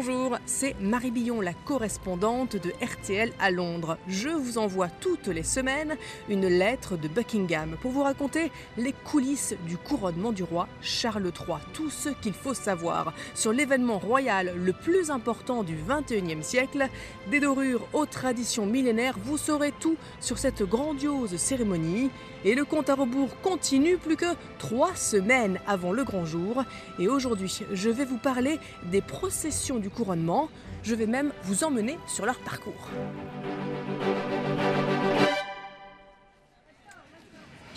Bonjour, c'est Marie Billon, la correspondante de RTL à Londres. Je vous envoie toutes les semaines une lettre de Buckingham pour vous raconter les coulisses du couronnement du roi Charles III, tout ce qu'il faut savoir sur l'événement royal le plus important du 21e siècle. Des dorures aux traditions millénaires, vous saurez tout sur cette grandiose cérémonie. Et le compte à rebours continue plus que trois semaines avant le grand jour. Et aujourd'hui, je vais vous parler des processions du couronnement. Je vais même vous emmener sur leur parcours.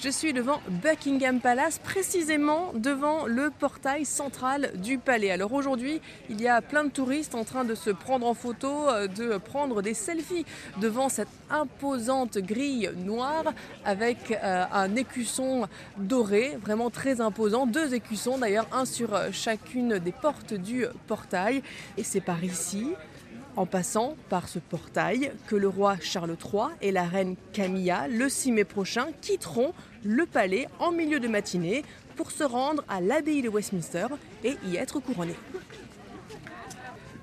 Je suis devant Buckingham Palace, précisément devant le portail central du palais. Alors aujourd'hui, il y a plein de touristes en train de se prendre en photo, euh, de prendre des selfies devant cette imposante grille noire avec euh, un écusson doré, vraiment très imposant. Deux écussons d'ailleurs, un sur euh, chacune des portes du portail. Et c'est par ici en passant par ce portail que le roi Charles III et la reine Camilla, le 6 mai prochain, quitteront le palais en milieu de matinée pour se rendre à l'abbaye de Westminster et y être couronnés.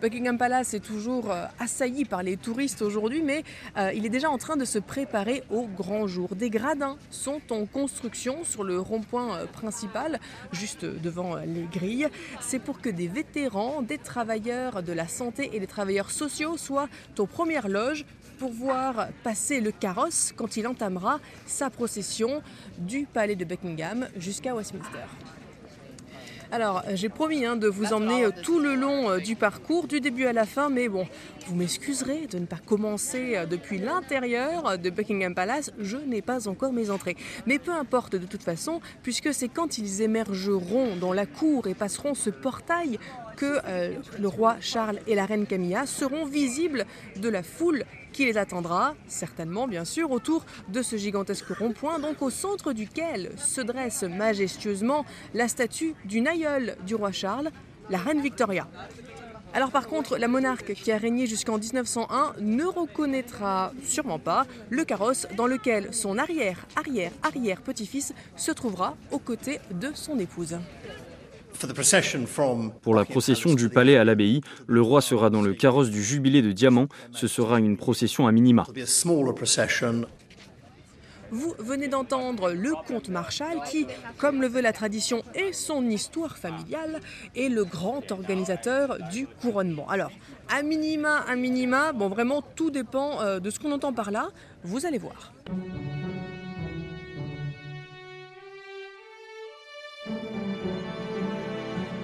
Buckingham Palace est toujours euh, assailli par les touristes aujourd'hui, mais euh, il est déjà en train de se préparer au grand jour. Des gradins sont en construction sur le rond-point euh, principal, juste devant les grilles. C'est pour que des vétérans, des travailleurs de la santé et des travailleurs sociaux soient aux premières loges pour voir passer le carrosse quand il entamera sa procession du palais de Buckingham jusqu'à Westminster. Alors, euh, j'ai promis hein, de vous emmener euh, tout le long euh, du parcours, du début à la fin, mais bon, vous m'excuserez de ne pas commencer depuis l'intérieur de Buckingham Palace, je n'ai pas encore mes entrées. Mais peu importe de toute façon, puisque c'est quand ils émergeront dans la cour et passeront ce portail que le roi Charles et la reine Camilla seront visibles de la foule qui les attendra, certainement bien sûr, autour de ce gigantesque rond-point, donc au centre duquel se dresse majestueusement la statue d'une aïeule du roi Charles, la reine Victoria. Alors par contre, la monarque qui a régné jusqu'en 1901 ne reconnaîtra sûrement pas le carrosse dans lequel son arrière, arrière, arrière petit-fils se trouvera aux côtés de son épouse. Pour la procession du palais à l'abbaye, le roi sera dans le carrosse du jubilé de diamant. Ce sera une procession à minima. Vous venez d'entendre le comte Marshall qui, comme le veut la tradition et son histoire familiale, est le grand organisateur du couronnement. Alors, à minima, à minima, bon vraiment tout dépend euh, de ce qu'on entend par là, vous allez voir.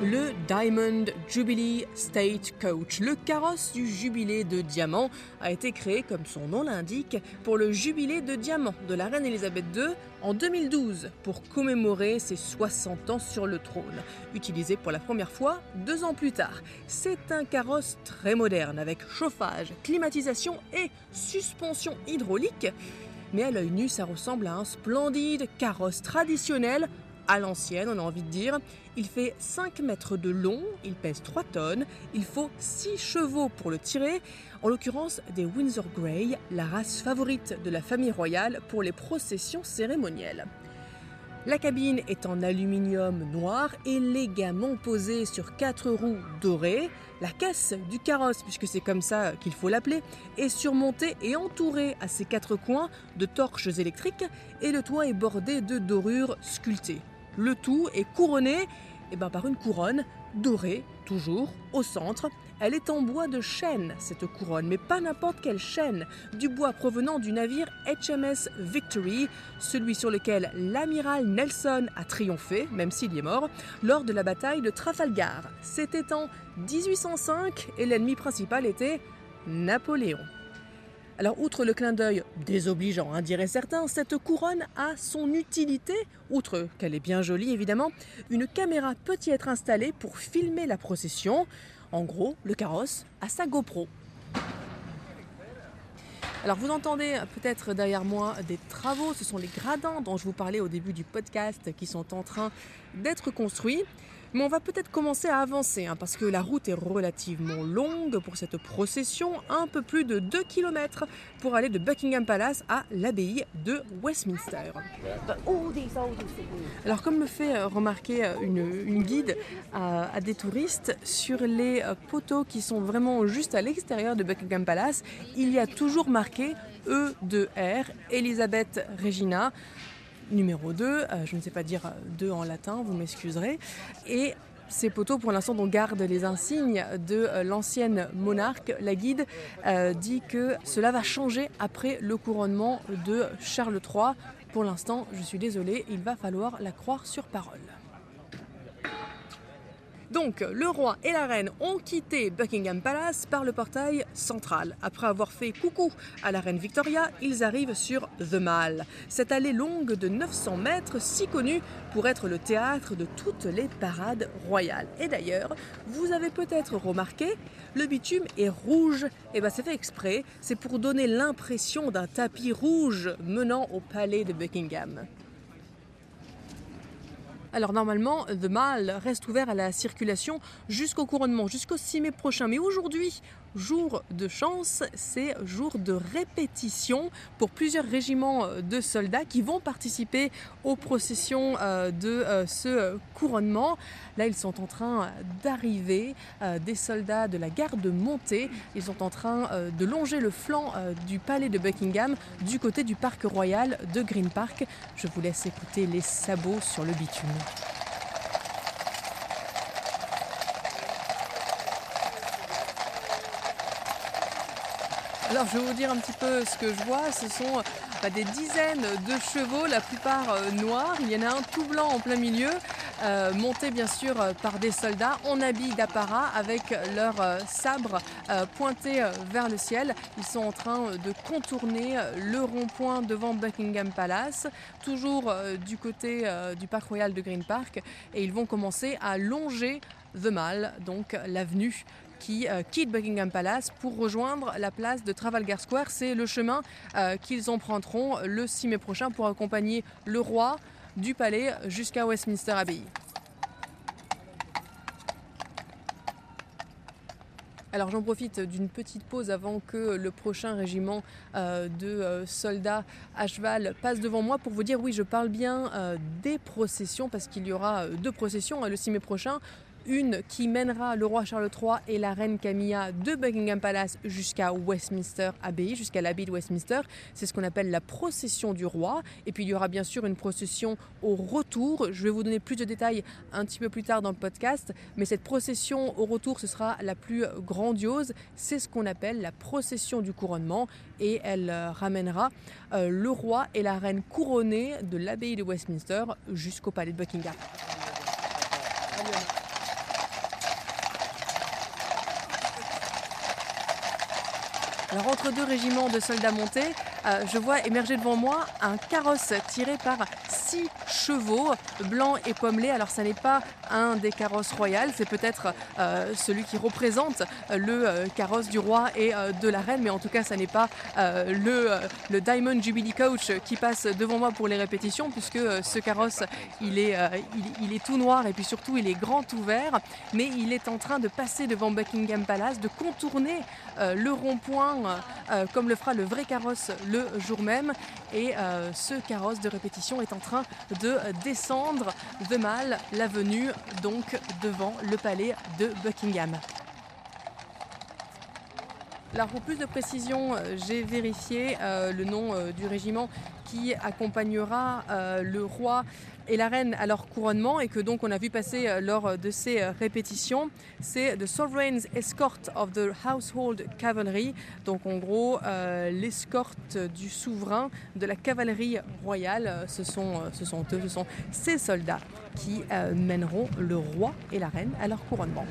Le Diamond Jubilee State Coach. Le carrosse du jubilé de diamant a été créé, comme son nom l'indique, pour le jubilé de diamant de la reine Elisabeth II en 2012 pour commémorer ses 60 ans sur le trône, utilisé pour la première fois deux ans plus tard. C'est un carrosse très moderne avec chauffage, climatisation et suspension hydraulique. Mais à l'œil nu, ça ressemble à un splendide carrosse traditionnel à l'ancienne, on a envie de dire. Il fait 5 mètres de long, il pèse 3 tonnes, il faut 6 chevaux pour le tirer, en l'occurrence des Windsor Grey, la race favorite de la famille royale pour les processions cérémonielles. La cabine est en aluminium noir, élégamment posée sur quatre roues dorées. La caisse du carrosse, puisque c'est comme ça qu'il faut l'appeler, est surmontée et entourée à ses quatre coins de torches électriques et le toit est bordé de dorures sculptées. Le tout est couronné eh ben, par une couronne dorée, toujours, au centre. Elle est en bois de chêne, cette couronne, mais pas n'importe quel chêne, du bois provenant du navire HMS Victory, celui sur lequel l'amiral Nelson a triomphé, même s'il est mort, lors de la bataille de Trafalgar. C'était en 1805 et l'ennemi principal était Napoléon. Alors, outre le clin d'œil désobligeant, hein, diraient certains, cette couronne a son utilité, outre qu'elle est bien jolie évidemment, une caméra peut y être installée pour filmer la procession. En gros, le carrosse a sa GoPro. Alors vous entendez peut-être derrière moi des travaux, ce sont les gradins dont je vous parlais au début du podcast qui sont en train d'être construits. Mais on va peut-être commencer à avancer, hein, parce que la route est relativement longue pour cette procession, un peu plus de 2 km pour aller de Buckingham Palace à l'abbaye de Westminster. Alors comme me fait euh, remarquer euh, une, guide à, des touristes, sur les euh, poteaux qui sont vraiment juste à l'extérieur de Buckingham Palace, il y a toujours marqué E2R, Elisabeth Regina numéro 2, je ne sais pas dire 2 en latin, vous m'excuserez, et ces poteaux, pour l'instant, on garde les insignes de euh, l'ancienne monarque. La guide euh, dit que cela va changer après le couronnement de Charles III. Pour l'instant, je suis désolée, il va falloir la croire sur parole. Donc, le roi et la reine ont quitté Buckingham Palace par le portail central. Après avoir fait coucou à la reine Victoria, ils arrivent sur The Mall. Cette allée longue de 900 mètres, si connue pour être le théâtre de toutes les parades royales. Et d'ailleurs, vous avez peut-être remarqué, le bitume est rouge. Et bien, c'est fait exprès, c'est pour donner l'impression d'un tapis rouge menant au palais de Buckingham. Alors normalement, The Mall reste ouvert à la circulation jusqu'au couronnement, jusqu'au 6 mai prochain. Mais aujourd'hui, jour de chance, c'est jour de répétition pour plusieurs régiments de soldats qui vont participer aux processions euh, de euh, ce couronnement. Là, ils sont en train d'arriver, euh, des soldats de la garde montée. Ils sont en train de longer le flanc du palais de Buckingham du côté du parc royal de Green Park. Je vous laisse écouter les sabots sur le bitume. Alors je vais vous dire un petit peu ce que je vois. Ce sont bah, des dizaines de chevaux, la plupart euh, noirs. Il y en a un tout blanc en plein milieu, euh, monté bien sûr euh, par des soldats en habit d'apparat avec leurs sabres pointés vers le ciel. Ils sont en train de contourner le rond-point devant Buckingham Palace, toujours du côté du parc royal de Green Park, et ils vont commencer à longer The Mall, donc l'avenue qui euh, quittent Buckingham Palace pour rejoindre la place de Trafalgar Square. C'est le chemin euh, qu'ils emprunteront le 6 mai prochain pour accompagner le roi du palais jusqu'à Westminster Abbey. Alors j'en profite d'une petite pause avant que le prochain régiment euh, de soldats à cheval passe devant moi pour vous dire oui je parle bien des processions parce qu'il y aura deux processions le 6 mai prochain une qui mènera le roi Charles III et la reine Camilla de Buckingham Palace jusqu'à Westminster Abbey, jusqu'à l'abbaye de Westminster. C'est ce qu'on appelle la procession du roi. Et puis il y aura bien sûr une procession au retour. Je vais vous donner plus de détails un petit peu plus tard dans le podcast. Mais cette procession au retour, ce sera la plus grandiose. C'est ce qu'on appelle la procession du couronnement. Et elle euh, ramènera euh, le roi et la reine couronnés de l'abbaye de Westminster jusqu'au palais de Buckingham. Alors entre deux régiments de soldats montés, euh, je vois émerger devant moi un carrosse tiré par six chevaux blancs et pommelés. Alors ça n'est pas un des carrosses royales, c'est peut-être euh, celui qui représente euh, le carrosse du roi et de la reine, mais en tout cas ça n'est pas le, Diamond Jubilee Coach qui passe devant moi pour les répétitions, puisque ce carrosse il est, il, est tout noir et puis surtout il est grand ouvert, mais il est en train de passer devant Buckingham Palace, de contourner le rond-point comme le fera le vrai carrosse le jour même. Et euh, ce carrosse de répétition est en train de descendre de mal l'avenue, donc devant le palais de Buckingham. Alors pour plus de précision, euh, j'ai vérifié euh, le nom du régiment qui accompagnera le roi et la reine à leur couronnement et que donc on a vu passer euh, lors de ces euh, répétitions, c'est The Sovereign's Escort of the Household Cavalry, donc en gros euh, l'escorte du souverain de la cavalerie royale. Ce sont, ce sont eux, ce sont ces soldats qui mèneront le roi et la reine à leur couronnement.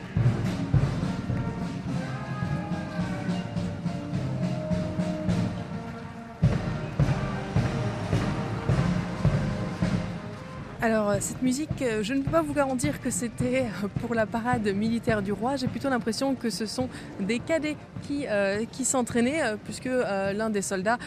Alors euh, cette musique, euh, je ne peux pas vous garantir que c'était euh, pour la parade militaire du roi. J'ai plutôt l'impression que ce sont des cadets qui, qui s'entraînaient, puisque l'un des soldats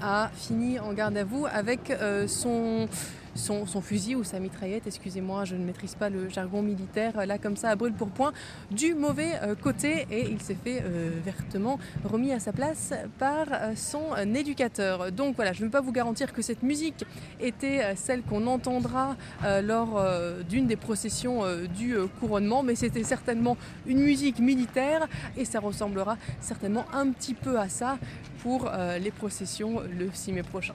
a fini en garde à vous avec son son, fusil ou sa mitraillette, excusez-moi, je ne maîtrise pas le jargon militaire, là comme ça à brûle pour point, du mauvais côté et il s'est fait vertement remis à sa place par son éducateur. Donc voilà, je ne peux pas vous garantir que cette musique était celle qu'on entendra lors d'une des processions du couronnement, mais c'était certainement une musique militaire et ça ressemblera certainement un petit peu à ça pour euh, les processions le 6 mai prochain.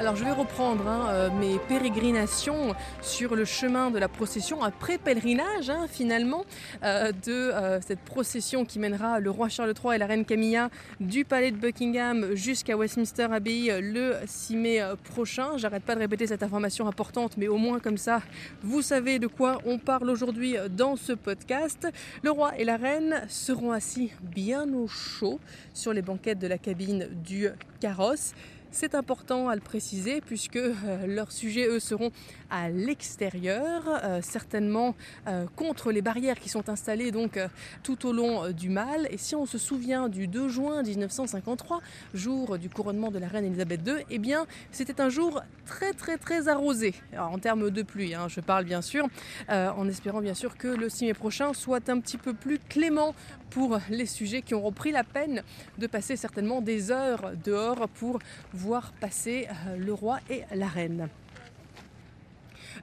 Alors je vais reprendre hein, euh, mes pérégrinations sur le chemin de la procession après pèlerinage hein, finalement euh, de euh, cette procession qui mènera le roi Charles III et la reine Camilla du palais de Buckingham jusqu'à Westminster Abbey le 6 mai prochain. J'arrête pas de répéter cette information importante mais au moins comme ça vous savez de quoi on parle aujourd'hui dans ce podcast. Le roi et la reine seront assis bien au chaud sur les banquettes de la cabine du carrosse. C'est important à le préciser puisque euh, leurs sujets, eux, seront à l'extérieur, euh, certainement euh, contre les barrières qui sont installées donc tout au long du Mal. Et si on se souvient du 2 juin 1953, jour du couronnement de la reine Elisabeth II, eh bien c'était un jour très très très arrosé. en termes de pluie, hein, je parle bien sûr, en espérant bien sûr que le 6 mai prochain soit un petit peu plus clément pour les sujets qui auront pris la peine de passer certainement des heures dehors pour voir passer euh, le roi et la reine.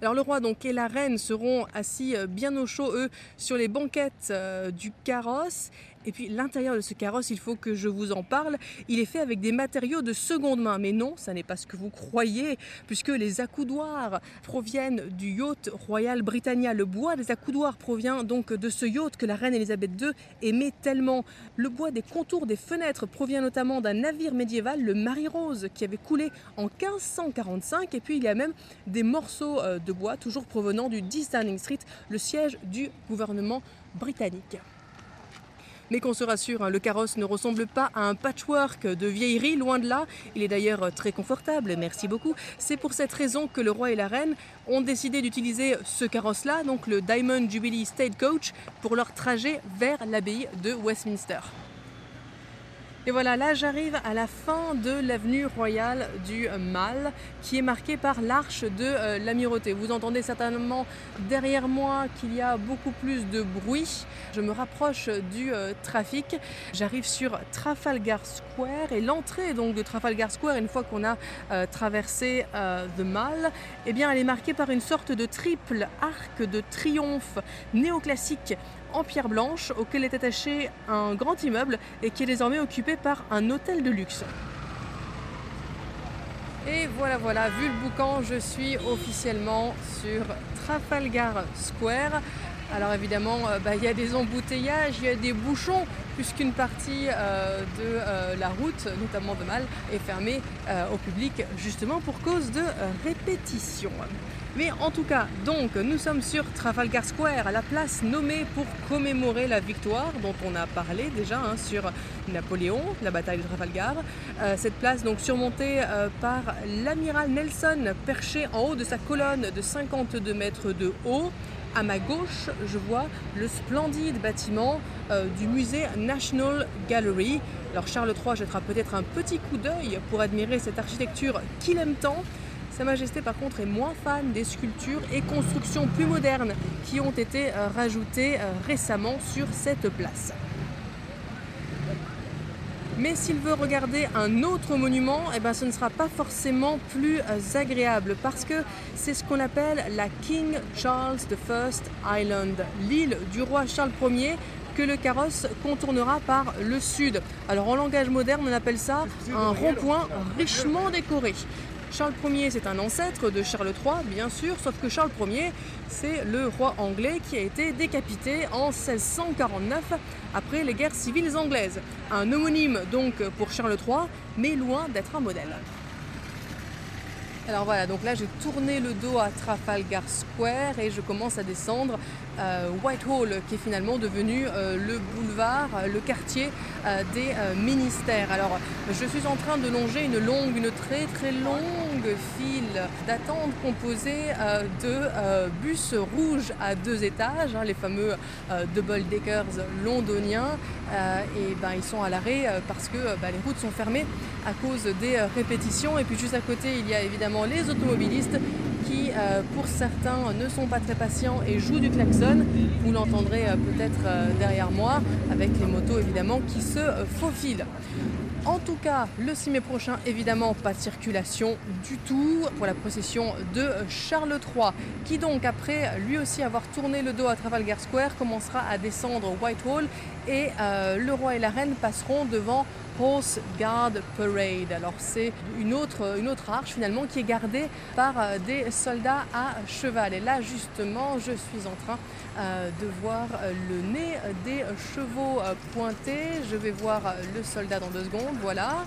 Alors le roi donc et la reine seront assis euh, bien au chaud eux sur les banquettes euh, du carrosse et puis l'intérieur de ce carrosse, il faut que je vous en parle. Il est fait avec des matériaux de seconde main. Mais non, ça n'est pas ce que vous croyez, puisque les accoudoirs proviennent du yacht Royal Britannia. Le bois des accoudoirs provient donc de ce yacht que la reine Elisabeth II aimait tellement. Le bois des contours des fenêtres provient notamment d'un navire médiéval, le Marie Rose, qui avait coulé en 1545. Et puis il y a même des morceaux euh, de bois, toujours provenant du 10 Downing Street, le siège du gouvernement britannique. Mais qu'on se rassure, hein, le carrosse ne ressemble pas à un patchwork de vieillerie, loin de là. Il est d'ailleurs très confortable, merci beaucoup. C'est pour cette raison que le roi et la reine ont décidé d'utiliser ce carrosse-là, donc le Diamond Jubilee State Coach, pour leur trajet vers l'abbaye de Westminster. Et voilà, là j'arrive à la fin de l'avenue royale du Mal, qui est marquée par l'arche de euh, l'amirauté. Vous entendez certainement derrière moi qu'il y a beaucoup plus de bruit. Je me rapproche du euh, trafic. J'arrive sur Trafalgar Square et l'entrée donc de Trafalgar Square, une fois qu'on a euh, traversé The Mall, eh bien elle est marquée par une sorte de triple arc de triomphe néoclassique en pierre blanche auquel est attaché un grand immeuble et qui est désormais occupé par un hôtel de luxe. Et voilà, voilà, vu le boucan, je suis officiellement sur Trafalgar Square. Alors évidemment, euh, bah, il y a des embouteillages, il y a des bouchons, puisqu'une partie euh, de euh, la route, notamment de Mal, est fermée au public justement pour cause de répétition. Mais en tout cas, nous sommes sur Trafalgar Square, la place nommée pour commémorer la victoire dont on a parlé déjà hein, sur Napoléon, la bataille de Trafalgar. Euh, cette place donc surmontée euh, par l'amiral Nelson, perché en haut de sa colonne de 52 mètres de haut. À ma gauche, je vois le splendide bâtiment euh, du musée National Gallery. Alors Charles III jettera peut-être un petit coup d'œil pour admirer cette architecture qu'il aime tant. Sa Majesté par contre est moins fan des sculptures et constructions plus modernes qui ont été euh, rajoutées euh, récemment sur cette place. Mais s'il veut regarder un autre monument, eh ben, ce ne sera pas forcément plus euh, agréable parce que c'est ce qu'on appelle la King Charles I Island, l'île du roi Charles Ier que le carrosse contournera par le sud. Alors en langage moderne, on appelle ça un rond-point richement décoré. Charles Ier, c'est un ancêtre de Charles III, bien sûr, sauf que Charles Ier, c'est le roi anglais qui a été décapité en 1649 après les guerres civiles anglaises. Un homonyme donc pour Charles III, mais loin d'être un modèle. Alors voilà, donc là j'ai tourné le dos à Trafalgar Square et je commence à descendre euh, Whitehall, qui est finalement devenu euh, le boulevard, euh, le quartier des ministères. Je suis en train de longer une longue, une très très longue file d'attente composée de bus rouges à deux étages, hein, les fameux double deckers londoniens. et ben, ils sont à l'arrêt parce que ben, les routes sont fermées à cause des répétitions. Et puis juste à côté, il y a évidemment les automobilistes qui, euh, pour certains, ne sont pas très patients et jouent du klaxon. Vous l'entendrez euh, peut-être euh, derrière moi, avec les motos évidemment qui se faufilent. En tout cas, le 6 mai prochain, évidemment, pas de circulation du tout pour la procession de Charles III, qui donc, après lui aussi avoir tourné le dos à Trafalgar Square, commencera à descendre Whitehall et le roi et la reine passeront devant Horse Guard Parade. Alors c'est une autre, arche finalement qui est gardée par euh, des soldats à cheval. Et là justement je suis en train euh, de voir euh, le nez des chevaux pointés. Je vais voir le soldat dans deux secondes, voilà.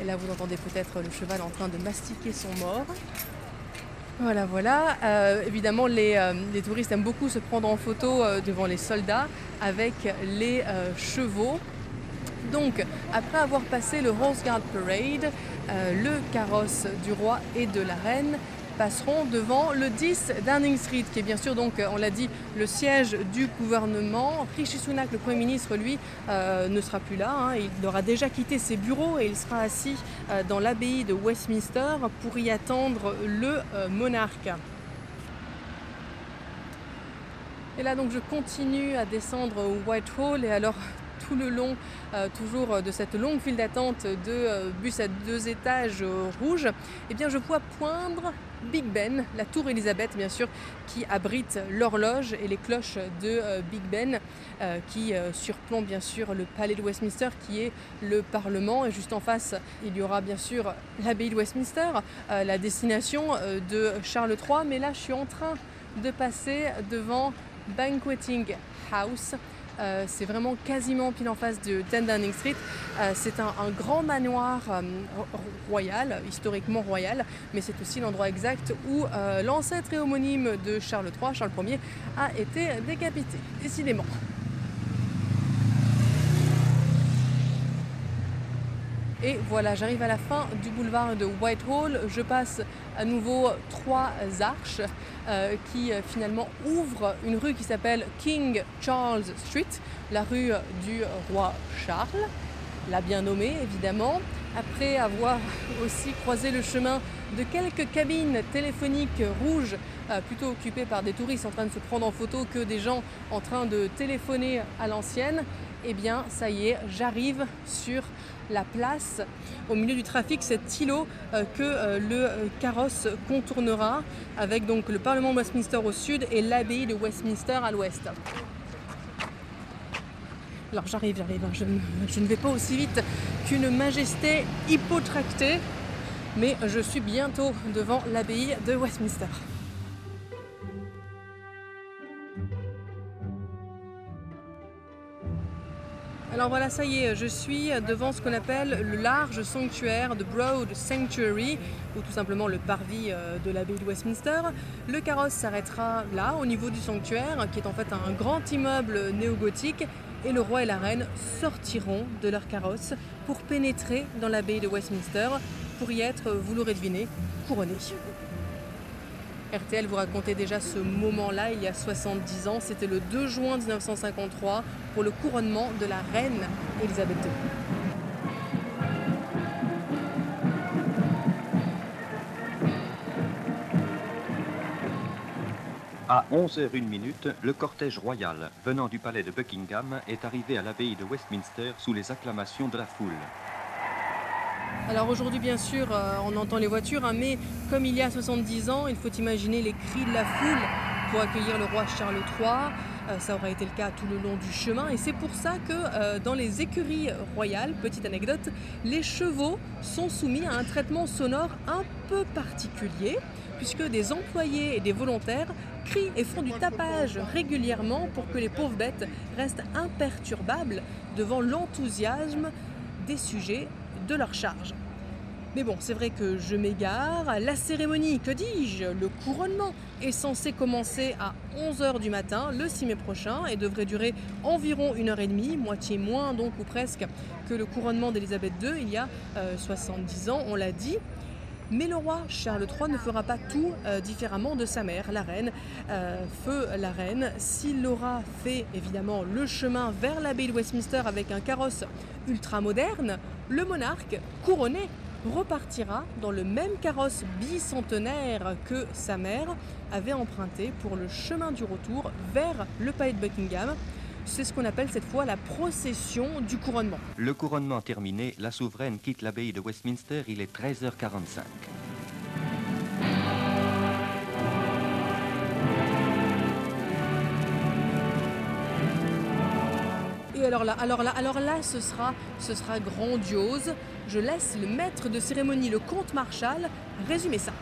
Et là vous entendez peut-être le cheval en train de mastiquer son mort. Voilà, voilà. évidemment, les, les, touristes aiment beaucoup se prendre en photo devant les soldats avec les chevaux. Donc, après avoir passé le Horse Guard Parade, euh, le carrosse du roi et de la reine passeront devant le 10 Downing Street, qui est bien sûr, donc, on l'a dit, le siège du gouvernement. Rishi Sunak, le Premier ministre, lui, euh, ne sera plus là. Hein. Il aura déjà quitté ses bureaux et il sera assis euh, dans l'abbaye de Westminster pour y attendre le monarque. Et là, donc, je continue à descendre au Whitehall et alors tout le long, euh, toujours euh, de cette longue file d'attente de euh, bus à deux étages rouges, eh bien je vois poindre Big Ben, la tour Elisabeth bien sûr, qui abrite l'horloge et les cloches de Big Ben, qui surplombe bien sûr le palais de Westminster, qui est le Parlement. Et juste en face, il y aura bien sûr l'abbaye de Westminster, la destination de Charles III. Mais là, je suis en train de passer devant Banqueting House, euh, c'est vraiment quasiment pile en face de 10 Downing Street. Euh, c'est un, grand manoir euh, royal, historiquement royal, mais c'est aussi l'endroit exact où l'ancêtre et homonyme de Charles III, Charles Ier, a été décapité, décidément. Et voilà, j'arrive à la fin du boulevard de Whitehall. Je passe à nouveau trois arches euh, qui euh, finalement ouvrent une rue qui s'appelle King Charles Street, la rue du roi Charles, la bien nommée évidemment. Après avoir aussi croisé le chemin de quelques cabines téléphoniques rouges, euh, plutôt occupées par des touristes en train de se prendre en photo que des gens en train de téléphoner à l'ancienne, eh bien ça y est, j'arrive sur la place au milieu du trafic, cet îlot euh, que euh, le carrosse contournera avec donc le Parlement de Westminster au sud et l'abbaye de Westminster à l'ouest. Alors j'arrive, j'arrive, hein. je, je, ne vais pas aussi vite qu'une majesté hypotractée, mais je suis bientôt devant l'abbaye de Westminster. Alors voilà, ça y est, je suis devant ce qu'on appelle le large sanctuaire de Broad Sanctuary, ou tout simplement le parvis euh, de l'abbaye de Westminster. Le carrosse s'arrêtera là, au niveau du sanctuaire, qui est en fait un grand immeuble néo-gothique, et le roi et la reine sortiront de leur carrosse pour pénétrer dans l'abbaye de Westminster, pour y être, vous l'aurez deviné, couronnés. RTL vous racontait déjà ce moment-là il y a 70 ans. C'était le 2 juin 1953 pour le couronnement de la reine Elisabeth II. À 11h01, le cortège royal venant du palais de Buckingham est arrivé à l'abbaye de Westminster sous les acclamations de la foule. Alors aujourd'hui, bien sûr, euh, on entend les voitures, hein, mais comme il y a 70 ans, il faut imaginer les cris de la foule pour accueillir le roi Charles III. Euh, ça aura été le cas tout le long du chemin et c'est pour ça que euh, dans les écuries royales, petite anecdote, les chevaux sont soumis à un traitement sonore un peu particulier puisque des employés et des volontaires crient et font du tapage régulièrement pour que les pauvres bêtes restent imperturbables devant l'enthousiasme des sujets de leur charge. Mais bon, c'est vrai que je m'égare. La cérémonie, que dis-je? Le couronnement est censé commencer à 11h du matin le 6 mai prochain et devrait durer environ une heure et demie, moitié moins donc ou presque que le couronnement d'Élisabeth II il y a 70 euh, ans, on l'a dit. Mais le roi Charles III ne fera pas tout euh, différemment de sa mère, la reine, euh, feu la reine. S'il aura fait évidemment le chemin vers l'abbaye de Westminster avec un carrosse ultra moderne, le monarque couronné repartira dans le même carrosse bicentenaire que sa mère avait emprunté pour le chemin du retour vers le palais de Buckingham. C'est ce qu'on appelle cette fois la procession du couronnement. Le couronnement terminé, la souveraine quitte l'abbaye de Westminster, il est 13h45. Et alors là, alors là, alors là, ce sera, ce sera grandiose. Je laisse le maître de cérémonie, le comte Marshall, résumer ça.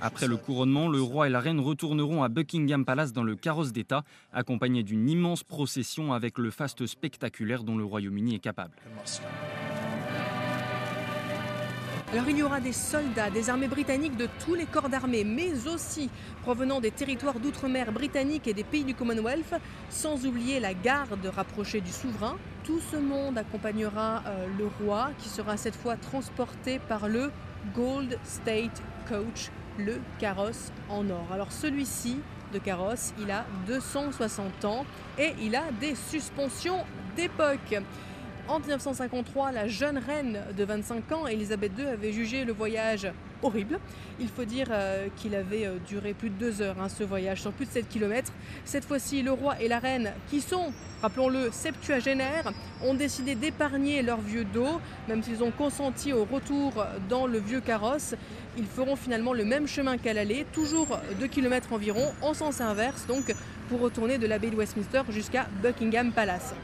Après le couronnement, le roi et la reine retourneront à Buckingham Palace dans le carrosse d'État, accompagnés d'une immense procession avec le faste spectaculaire dont le Royaume-Uni est capable. Alors il y aura des soldats des armées britanniques de tous les corps d'armée, mais aussi provenant des territoires d'outre-mer britanniques et des pays du Commonwealth, sans oublier la garde rapprochée du souverain. Tout ce monde accompagnera euh, le roi, qui sera cette fois transporté par le Gold State Coach, le carrosse en or. Alors celui-ci de carrosse, il a 260 ans et il a des suspensions d'époque. En 1953, la jeune reine de 25 ans, Elisabeth II, avait jugé le voyage horrible. Il faut dire euh, qu'il avait euh, duré plus de deux heures, hein, ce voyage, sur plus de 7 km. Cette fois-ci, le roi et la reine, qui sont, rappelons-le, septuagénaires, ont décidé d'épargner leur vieux dos, même s'ils ont consenti au retour dans le vieux carrosse. Ils feront finalement le même chemin qu'à l'aller, toujours 2 km environ, en sens inverse, donc pour retourner de l'abbaye de Westminster jusqu'à Buckingham Palace.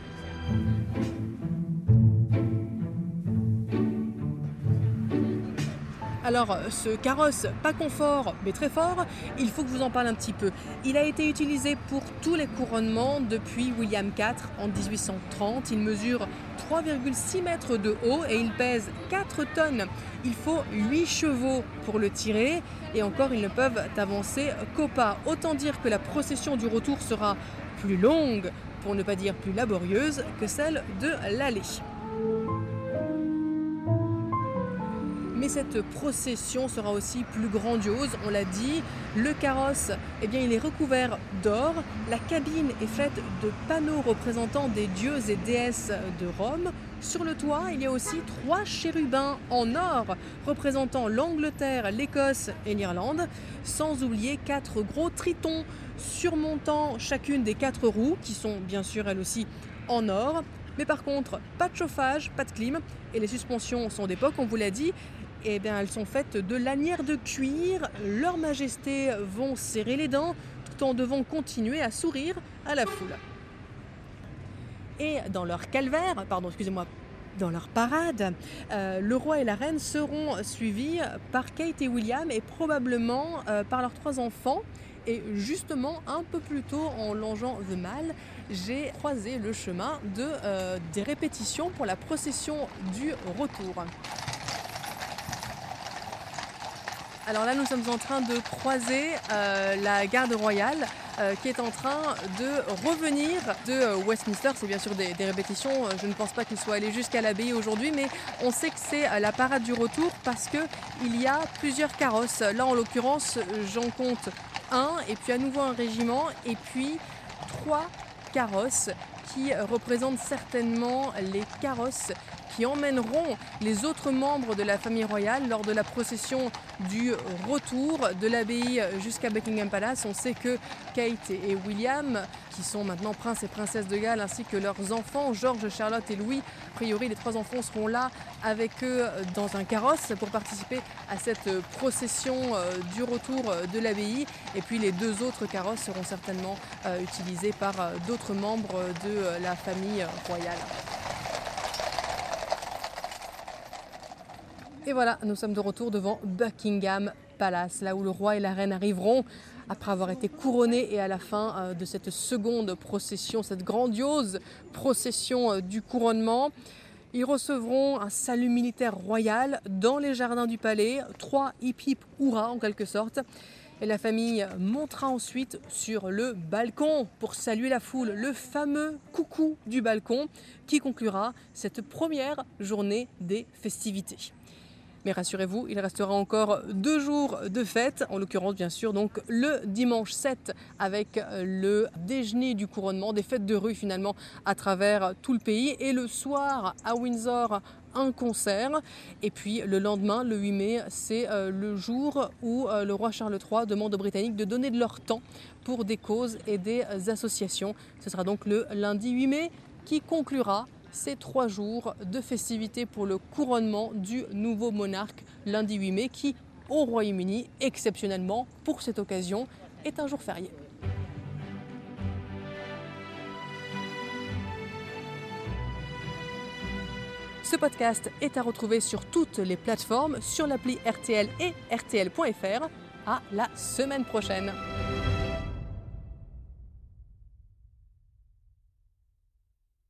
Alors, ce carrosse, pas confort, mais très fort, il faut que je vous en parle un petit peu. Il a été utilisé pour tous les couronnements depuis William IV en 1830. Il mesure 3,6 mètres de haut et il pèse 4 tonnes. Il faut 8 chevaux pour le tirer et encore ils ne peuvent avancer qu'au pas. Autant dire que la procession du retour sera plus longue, pour ne pas dire plus laborieuse, que celle de l'aller. Cette procession sera aussi plus grandiose, on l'a dit. Le carrosse, eh bien, il est recouvert d'or. La cabine est faite de panneaux représentant des dieux et déesses de Rome. Sur le toit, il y a aussi trois chérubins en or représentant l'Angleterre, l'Écosse et l'Irlande, sans oublier quatre gros tritons surmontant chacune des quatre roues, qui sont bien sûr elles aussi en or. Mais par contre, pas de chauffage, pas de clim, et les suspensions sont d'époque, on vous l'a dit, eh bien, elles sont faites de lanières de cuir. Leur Majesté vont serrer les dents tout en devant continuer à sourire à la foule. Et dans leur calvaire, pardon, excusez-moi, dans leur parade, euh, le roi et la reine seront suivis par Kate et William et probablement euh, par leurs trois enfants. Et justement, un peu plus tôt, en longeant The Mal, j'ai croisé le chemin de, euh, des répétitions pour la procession du retour. Alors là, nous sommes en train de croiser euh, la garde royale euh, qui est en train de revenir de euh, Westminster. C'est bien sûr des, répétitions. Je ne pense pas qu'il soit allé jusqu'à l'abbaye aujourd'hui, mais on sait que c'est la parade du retour parce qu'il y a plusieurs carrosses. Là, en l'occurrence, j'en compte un, et puis à nouveau un régiment, et puis trois carrosses qui représentent certainement les carrosses qui emmèneront les autres membres de la famille royale lors de la procession du retour de l'abbaye jusqu'à Buckingham Palace. On sait que Kate et William, qui sont maintenant princes et princesses de Galles, ainsi que leurs enfants, George, Charlotte et Louis, a priori les trois enfants seront là avec eux dans un carrosse pour participer à cette procession euh, du retour de l'abbaye. Et puis les deux autres carrosses seront certainement euh, utilisés par euh, d'autres membres de la famille royale. Et voilà, nous sommes de retour devant Buckingham Palace, là où le roi et la reine arriveront après avoir été couronnés et à la fin euh, de cette seconde procession, cette grandiose procession euh, du couronnement. Ils recevront un salut militaire royal dans les jardins du palais, trois hip hip hurrah en quelque sorte. Et la famille montera ensuite sur le balcon pour saluer la foule, le fameux coucou du balcon qui conclura cette première journée des festivités. Mais rassurez-vous, il restera encore deux jours de fête, en l'occurrence bien sûr donc le dimanche 7 avec le déjeuner du couronnement, des fêtes de rue finalement à travers tout le pays et le soir à Windsor un concert. Et puis le lendemain, le 8 mai, c'est euh, le jour où euh, le roi Charles III demande aux Britanniques de donner de leur temps pour des causes et des associations. Ce sera donc le lundi 8 mai qui conclura ces trois jours de festivités pour le couronnement du nouveau monarque lundi 8 mai qui, au Royaume-Uni, exceptionnellement pour cette occasion, est un jour férié. Ce podcast est à retrouver sur toutes les plateformes, sur l'appli RTL et RTL.fr. À la semaine prochaine.